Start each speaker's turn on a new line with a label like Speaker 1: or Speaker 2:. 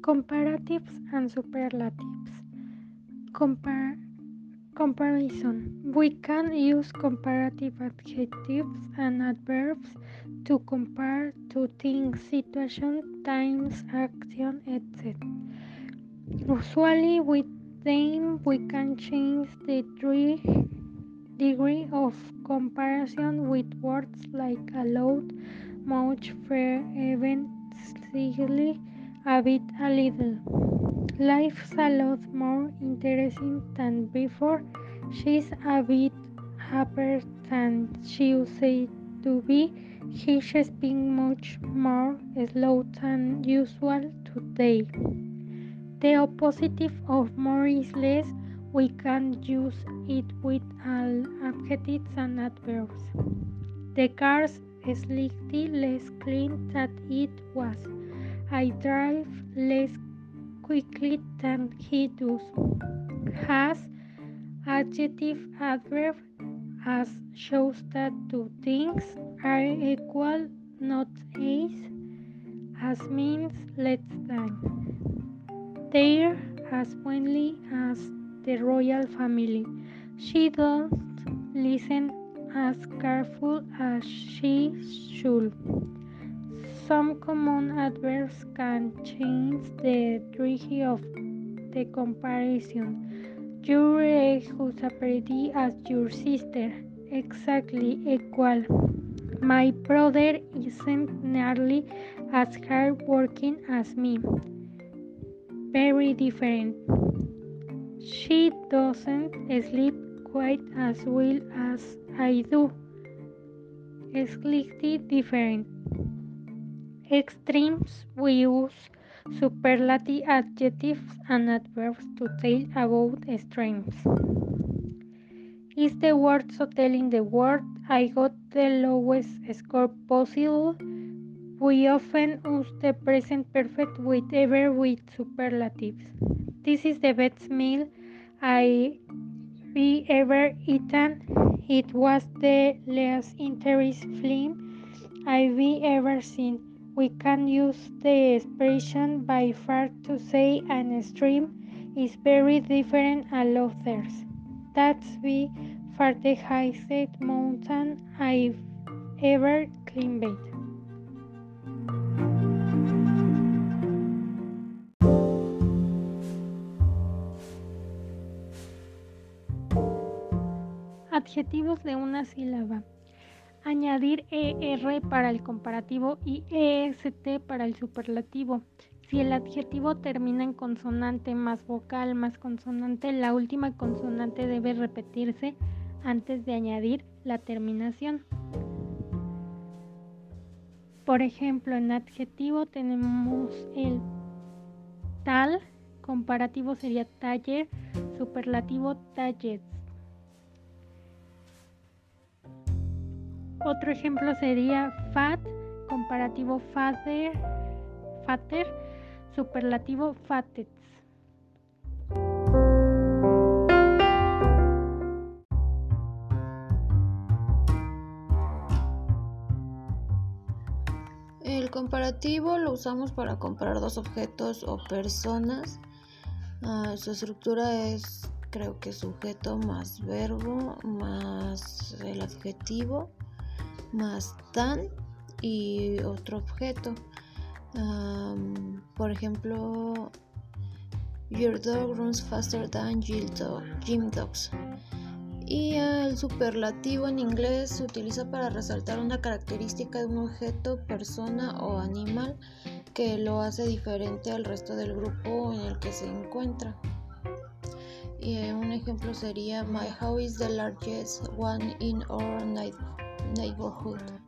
Speaker 1: Comparatives and superlatives. Compar comparison. We can use comparative adjectives and adverbs to compare two things, situation, times, action, etc. Usually with them we can change the degree of comparison with words like a lot, much, fair, even, slightly, a bit, a little. Life's a lot more interesting than before. She's a bit happier than she used to be. He's being much more slow than usual today. The opposite of more is less. We can use it with adjectives and adverbs. The car's slightly less clean than it was. I drive less quickly than he does. Has adjective adverb as shows that two things are equal, not as, as means less than. There as friendly as the royal family. She doesn't listen as careful as she should. Some common adverbs can change the degree of the comparison. Your who's pretty as your sister, exactly equal. My brother isn't nearly as hard working as me. Very different. She doesn't sleep quite as well as I do. Slightly different extremes, we use superlative adjectives and adverbs to tell about extremes. Is the word so telling the word I got the lowest score possible? We often use the present perfect with ever with superlatives. This is the best meal I be ever eaten. It was the least interesting film I be ever seen we can use the expression by far to say an stream is very different than others. That's by far the highest mountain I've ever climbed. Adjetivos de una sílaba. Añadir ER para el comparativo y EST para el superlativo. Si el adjetivo termina en consonante más vocal más consonante, la última consonante debe repetirse antes de añadir la terminación. Por ejemplo, en adjetivo tenemos el tal, comparativo sería taller, superlativo tallets. Otro ejemplo sería fat, comparativo father, fater, superlativo fatets.
Speaker 2: El comparativo lo usamos para comparar dos objetos o personas. Ah, su estructura es creo que sujeto más verbo más el adjetivo más than y otro objeto. por ejemplo, Your dog runs faster than Jim Dogs. Y el superlativo en inglés se utiliza para resaltar una característica de un objeto, persona o animal que lo hace diferente al resto del grupo en el que se encuentra. Y un ejemplo sería My house is the largest one in our neighborhood.